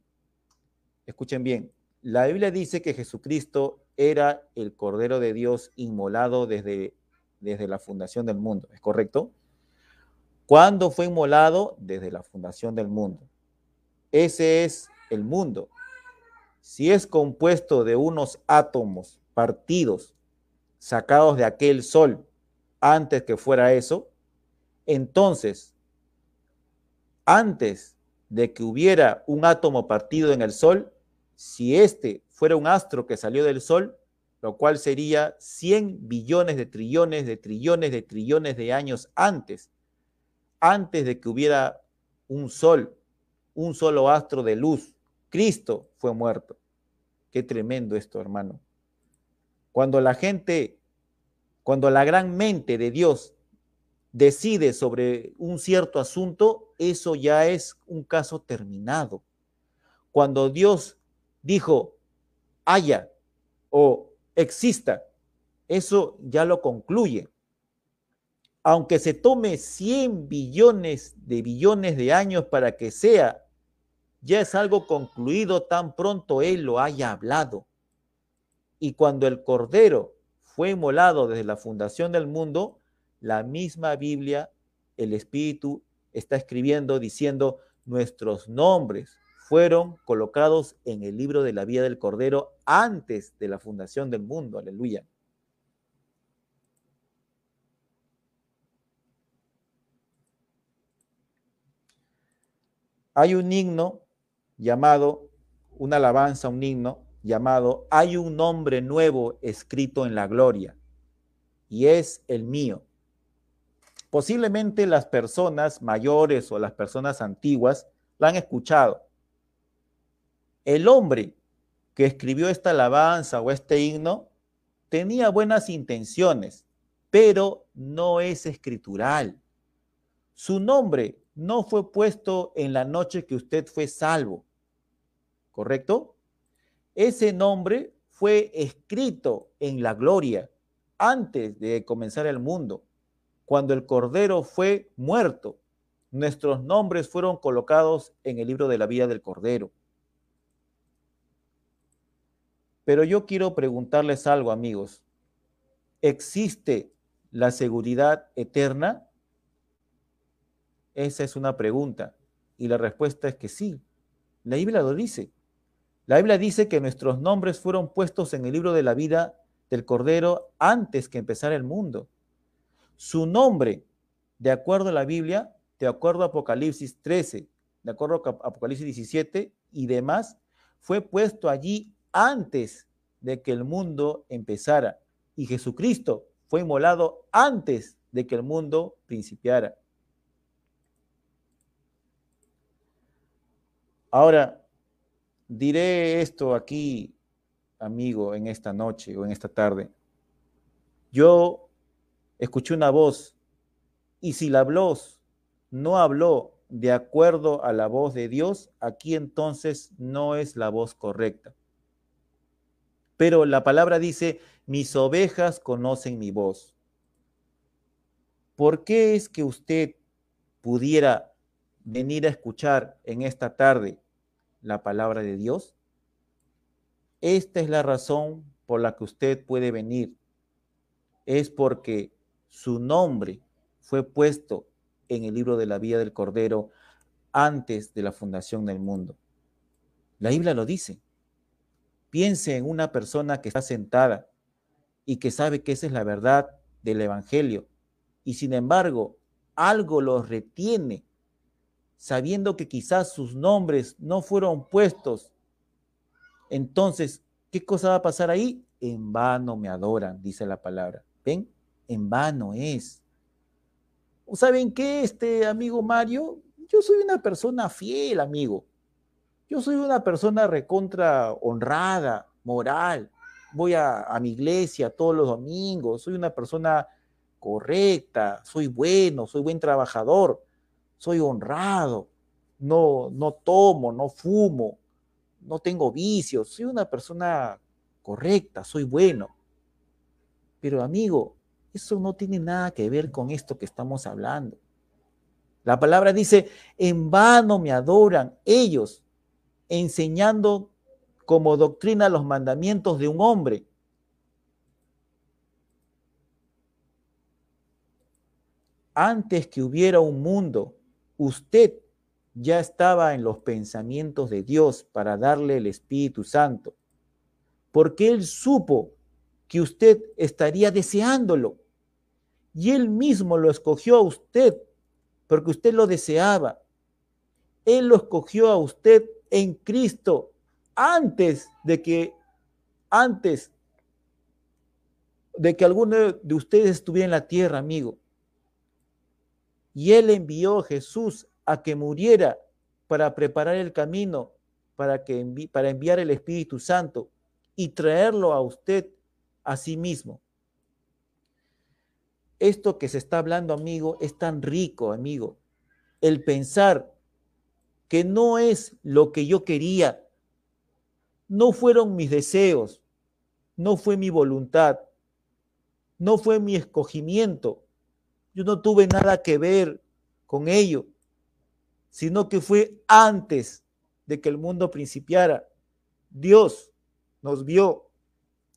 S1: escuchen bien. La Biblia dice que Jesucristo era el Cordero de Dios inmolado desde, desde la fundación del mundo. ¿Es correcto? ¿Cuándo fue inmolado? Desde la fundación del mundo. Ese es el mundo. Si es compuesto de unos átomos partidos, sacados de aquel sol, antes que fuera eso, entonces, antes de que hubiera un átomo partido en el Sol, si este fuera un astro que salió del Sol, lo cual sería 100 billones de trillones de trillones de trillones de años antes, antes de que hubiera un Sol, un solo astro de luz, Cristo fue muerto. Qué tremendo esto, hermano. Cuando la gente, cuando la gran mente de Dios decide sobre un cierto asunto, eso ya es un caso terminado. Cuando Dios dijo, haya o exista, eso ya lo concluye. Aunque se tome 100 billones de billones de años para que sea, ya es algo concluido tan pronto Él lo haya hablado. Y cuando el Cordero fue inmolado desde la fundación del mundo, la misma Biblia, el Espíritu está escribiendo diciendo, nuestros nombres fueron colocados en el libro de la vida del Cordero antes de la fundación del mundo. Aleluya. Hay un himno llamado, una alabanza, un himno llamado, hay un nombre nuevo escrito en la gloria, y es el mío. Posiblemente las personas mayores o las personas antiguas la han escuchado. El hombre que escribió esta alabanza o este himno tenía buenas intenciones, pero no es escritural. Su nombre no fue puesto en la noche que usted fue salvo, ¿correcto? Ese nombre fue escrito en la gloria antes de comenzar el mundo cuando el Cordero fue muerto, nuestros nombres fueron colocados en el libro de la vida del Cordero. Pero yo quiero preguntarles algo, amigos. ¿Existe la seguridad eterna? Esa es una pregunta. Y la respuesta es que sí. La Biblia lo dice. La Biblia dice que nuestros nombres fueron puestos en el libro de la vida del Cordero antes que empezara el mundo. Su nombre, de acuerdo a la Biblia, de acuerdo a Apocalipsis 13, de acuerdo a Apocalipsis 17 y demás, fue puesto allí antes de que el mundo empezara. Y Jesucristo fue inmolado antes de que el mundo principiara. Ahora, diré esto aquí, amigo, en esta noche o en esta tarde. Yo escuché una voz, y si la voz no habló de acuerdo a la voz de Dios, aquí entonces no es la voz correcta. Pero la palabra dice, mis ovejas conocen mi voz. ¿Por qué es que usted pudiera venir a escuchar en esta tarde la palabra de Dios? Esta es la razón por la que usted puede venir. Es porque su nombre fue puesto en el libro de la vida del Cordero antes de la fundación del mundo. La Biblia lo dice. Piense en una persona que está sentada y que sabe que esa es la verdad del Evangelio y sin embargo algo lo retiene, sabiendo que quizás sus nombres no fueron puestos. Entonces, ¿qué cosa va a pasar ahí? En vano me adoran, dice la palabra. ¿Ven? en vano es. ¿Saben qué, este amigo Mario? Yo soy una persona fiel, amigo. Yo soy una persona recontra honrada, moral. Voy a, mi iglesia todos los domingos. Soy una persona correcta. Soy bueno, soy buen trabajador. Soy honrado. No, no tomo, no fumo. No tengo vicios. Soy una persona correcta. Soy bueno. Pero amigo, eso no tiene nada que ver con esto que estamos hablando. La palabra dice, en vano me adoran ellos, enseñando como doctrina los mandamientos de un hombre. Antes que hubiera un mundo, usted ya estaba en los pensamientos de Dios para darle el Espíritu Santo, porque Él supo que usted estaría deseándolo. Y Él mismo lo escogió a usted porque usted lo deseaba. Él lo escogió a usted en Cristo antes de que, antes de que alguno de ustedes estuviera en la tierra, amigo. Y Él envió a Jesús a que muriera para preparar el camino para, que para enviar el Espíritu Santo y traerlo a usted a sí mismo esto que se está hablando, amigo, es tan rico, amigo. El pensar que no es lo que yo quería, no fueron mis deseos, no fue mi voluntad, no fue mi escogimiento. Yo no tuve nada que ver con ello, sino que fue antes de que el mundo principiara. Dios nos vio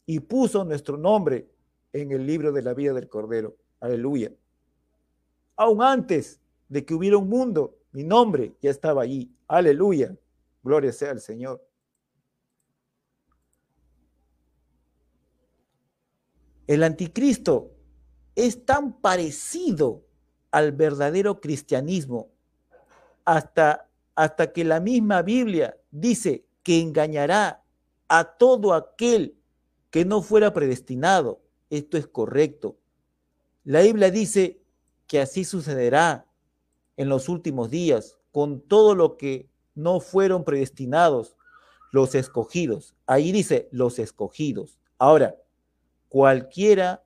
S1: y puso nuestro nombre en el libro de la vida del Cordero. Aleluya. Aún antes de que hubiera un mundo, mi nombre ya estaba allí. Aleluya. Gloria sea al Señor. El anticristo es tan parecido al verdadero cristianismo hasta, hasta que la misma Biblia dice que engañará a todo aquel que no fuera predestinado. Esto es correcto. La Biblia dice que así sucederá en los últimos días con todo lo que no fueron predestinados, los escogidos. Ahí dice los escogidos. Ahora, cualquiera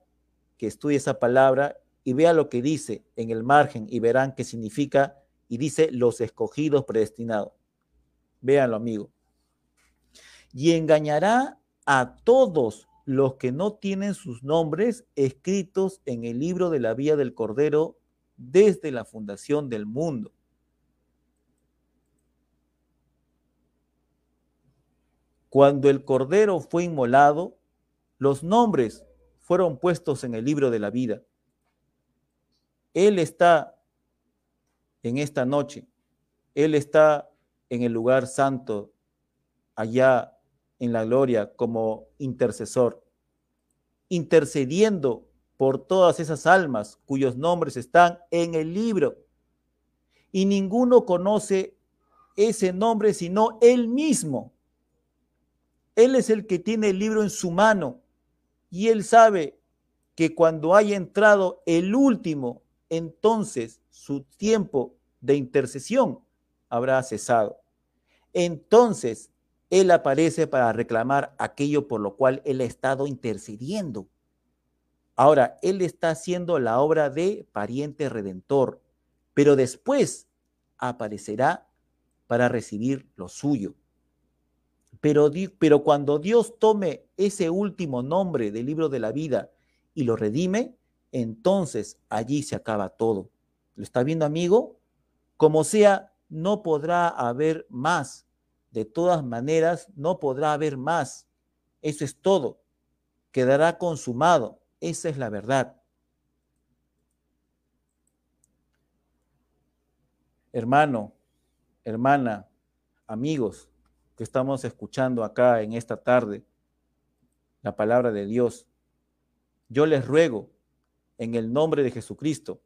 S1: que estudie esa palabra y vea lo que dice en el margen y verán qué significa y dice los escogidos predestinados. Véanlo, amigo. Y engañará a todos los que no tienen sus nombres escritos en el libro de la vía del Cordero desde la fundación del mundo. Cuando el Cordero fue inmolado, los nombres fueron puestos en el libro de la vida. Él está en esta noche, Él está en el lugar santo, allá en la gloria como intercesor, intercediendo por todas esas almas cuyos nombres están en el libro. Y ninguno conoce ese nombre sino él mismo. Él es el que tiene el libro en su mano y él sabe que cuando haya entrado el último, entonces su tiempo de intercesión habrá cesado. Entonces él aparece para reclamar aquello por lo cual Él ha estado intercediendo. Ahora, Él está haciendo la obra de pariente redentor, pero después aparecerá para recibir lo suyo. Pero, cuando Dios tome ese último nombre del libro de la vida y lo redime, entonces allí se acaba todo. ¿Lo está viendo, amigo? Como sea, no podrá haber más de todas maneras, no podrá haber más. Eso es todo. Quedará consumado. Esa es la verdad. Hermano, hermana, amigos que estamos escuchando acá en esta tarde la palabra de Dios, yo les ruego en el nombre de Jesucristo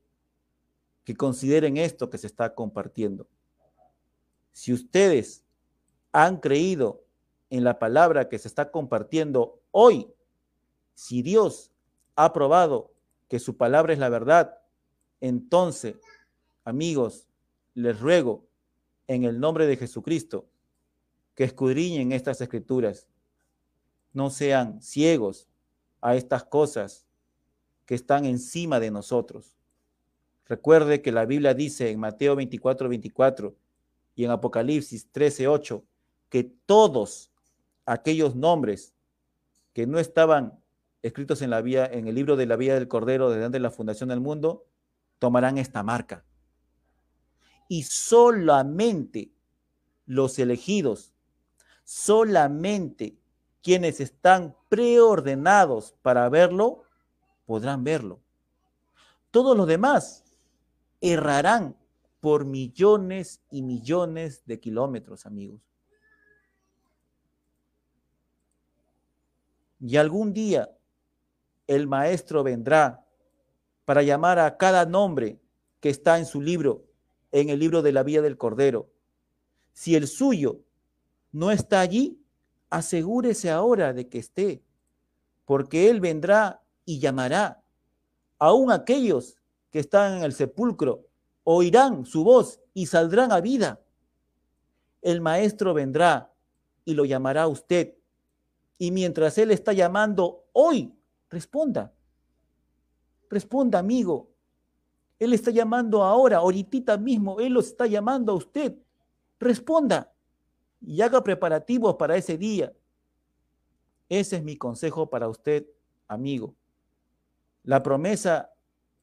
S1: que consideren esto que se está compartiendo. Si ustedes han creído en la palabra que se está compartiendo hoy, si Dios ha probado que su palabra es la verdad, Entonces, amigos, les ruego en el nombre de Jesucristo que escudriñen estas escrituras. No sean ciegos a estas cosas que están encima de nosotros. Recuerde que la Biblia dice en Mateo 24, 24 y en Apocalipsis 13, 8 que todos aquellos nombres que no estaban escritos en, la vía, en el libro de la vida del Cordero desde antes de la fundación del mundo, tomarán esta marca. Y solamente los elegidos, solamente quienes están preordenados para verlo, podrán verlo. Todos los demás errarán por millones y millones de kilómetros, amigos. Y algún día el maestro vendrá para llamar a cada nombre que está en su libro, en el libro de la vida del Cordero. Si el suyo no está allí, asegúrese ahora de que esté, porque Él vendrá y llamará. Aún aquellos que están en el sepulcro oirán su voz y saldrán a vida. El Maestro vendrá y lo llamará a usted. Y mientras Él está llamando hoy, responda. Responda, amigo. Él está llamando ahora, ahorita mismo, Él lo está llamando a usted. Responda y haga preparativos para ese día. Ese es mi consejo para usted, amigo. La promesa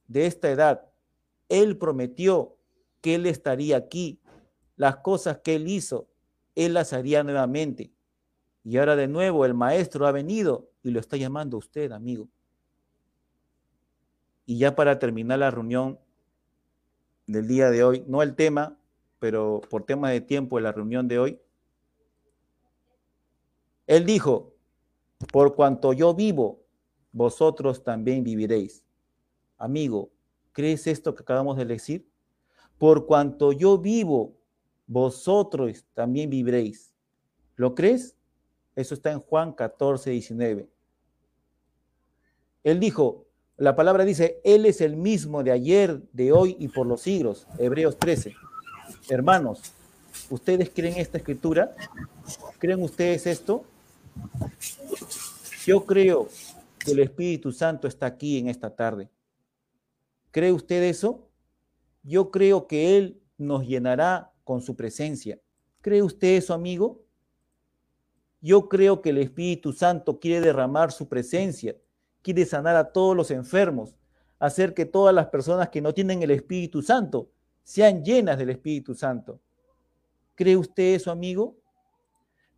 S1: de esta edad, Él prometió que Él estaría aquí. Las cosas que Él hizo, Él las haría nuevamente. Y ahora de nuevo el Maestro ha venido y lo está llamando a usted, amigo. Y ya para terminar la reunión del día de hoy, no el tema, pero por tema de tiempo de la reunión de hoy, él dijo, por cuanto yo vivo, vosotros también viviréis. Amigo, ¿crees esto que acabamos de decir? Por cuanto yo vivo, vosotros también viviréis. ¿Lo crees? Eso está en Juan 14, 19. Él dijo, la palabra dice, Él es el mismo de ayer, de hoy y por los siglos. Hebreos 13. Hermanos, ¿ustedes creen esta escritura? ¿Creen ustedes esto? Yo creo que el Espíritu Santo está aquí en esta tarde. ¿Cree usted eso? Yo creo que Él nos llenará con su presencia. ¿Cree usted eso, amigo? Yo creo que el Espíritu Santo quiere derramar su presencia quiere sanar a todos los enfermos, hacer que todas las personas que no tienen el Espíritu Santo sean llenas del Espíritu Santo. ¿Cree usted eso, amigo?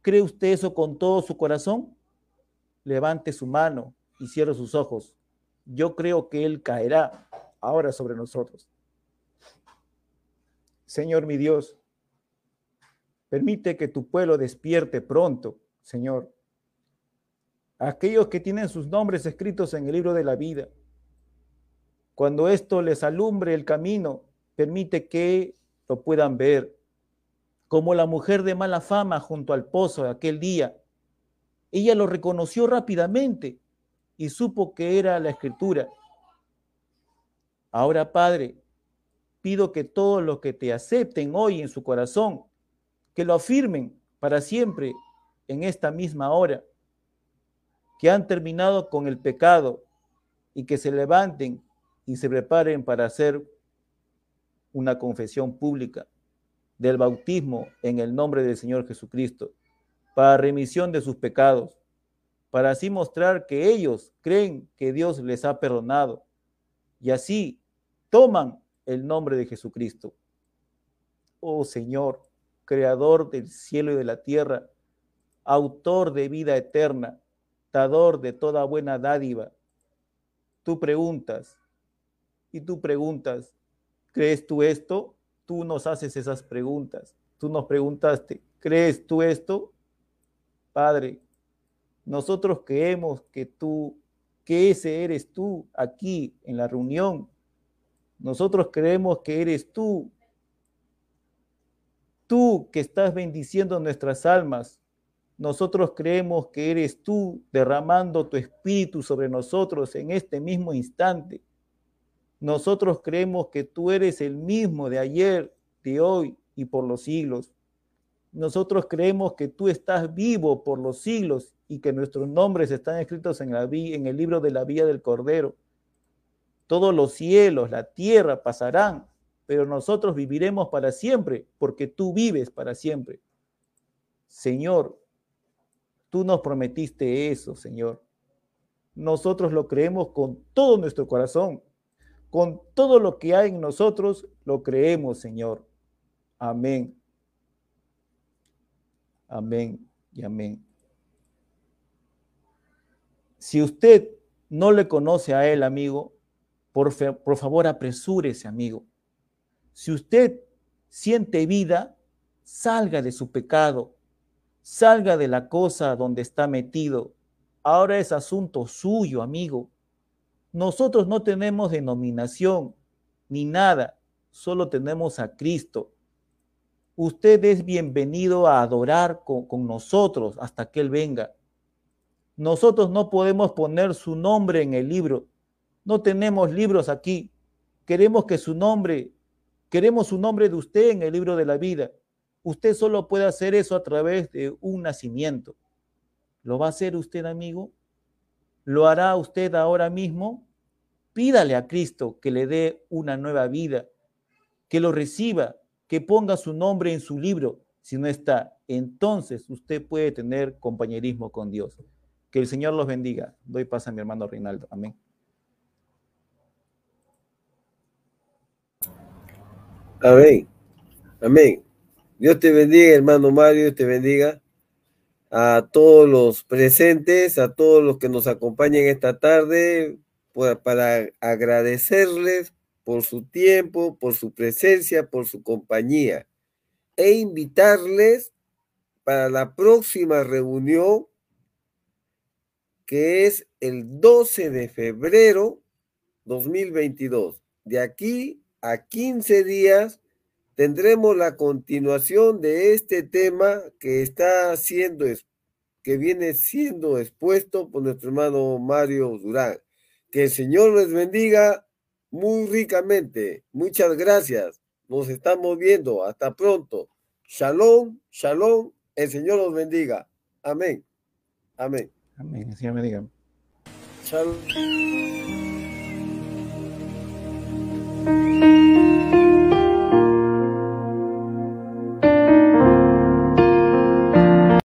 S1: ¿Cree usted eso con todo su corazón? Levante su mano y cierre sus ojos. Yo creo que Él caerá ahora sobre nosotros. Señor mi Dios, permite que tu pueblo despierte pronto, Señor aquellos que tienen sus nombres escritos en el libro de la vida. Cuando esto les alumbre el camino, permite que lo puedan ver. Como la mujer de mala fama junto al pozo aquel día. Ella lo reconoció rápidamente y supo que era la escritura. Ahora, Padre, pido que todos los que te acepten hoy en su corazón, que lo afirmen para siempre en esta misma hora que han terminado con el pecado y que se levanten y se preparen para hacer una confesión pública del bautismo en el nombre del Señor Jesucristo, para remisión de sus pecados, para así mostrar que ellos creen que Dios les ha perdonado y así toman el nombre de Jesucristo. Oh Señor, creador del cielo y de la tierra, autor de vida eterna, dador de toda buena dádiva. Tú preguntas, y tú preguntas, ¿crees tú esto? Tú nos haces esas preguntas. Tú nos preguntaste, ¿crees tú esto? Padre, nosotros creemos que tú, que ese eres tú aquí en la reunión. Nosotros creemos que eres tú. Tú que estás bendiciendo nuestras almas, nosotros creemos que eres tú derramando tu espíritu sobre nosotros en este mismo instante. Nosotros creemos que tú eres el mismo de ayer, de hoy y por los siglos. Nosotros creemos que tú estás vivo por los siglos y que nuestros nombres están escritos en, el libro de la vida del Cordero. Todos los cielos, la tierra pasarán, pero nosotros viviremos para siempre, porque tú vives para siempre. Señor, tú nos prometiste eso, Señor. Nosotros lo creemos con todo nuestro corazón, con todo lo que hay en nosotros, lo creemos, Señor. Amén. Amén y amén. Si usted no le conoce a él, amigo, por, por favor apresúrese, amigo. Si usted siente vida, salga de su pecado, salga de la cosa donde está metido. Ahora es asunto suyo, amigo. Nosotros no tenemos denominación ni nada, solo tenemos a Cristo. Usted es bienvenido a adorar con, con, nosotros hasta que Él venga. Nosotros no podemos poner su nombre en el libro. No tenemos libros aquí. Queremos que su nombre Queremos su nombre de usted en el libro de la vida. Usted solo puede hacer eso a través de un nacimiento. ¿Lo va a hacer usted, amigo? ¿Lo hará usted ahora mismo? Pídale a Cristo que le dé una nueva vida, que lo reciba, que ponga su nombre en su libro. Si no está, entonces usted puede tener compañerismo con Dios. Que el Señor los bendiga. Doy paz a mi hermano Reinaldo. Amén.
S2: Amén. Amén. Dios te bendiga, hermano Mario, Dios te bendiga a todos los presentes, a todos los que nos acompañan esta tarde, para agradecerles por su tiempo, por su presencia, por su compañía e invitarles para la próxima reunión que es el 12 de febrero 2022. De aquí a 15 días tendremos la continuación de este tema que está siendo, que viene siendo expuesto por nuestro hermano Mario Durán. Que el Señor les bendiga muy ricamente. Muchas gracias. Nos estamos viendo. Hasta pronto. Shalom, shalom. El Señor los bendiga. Amén. Amén.
S1: Amén. Señor me diga.
S2: Shalom.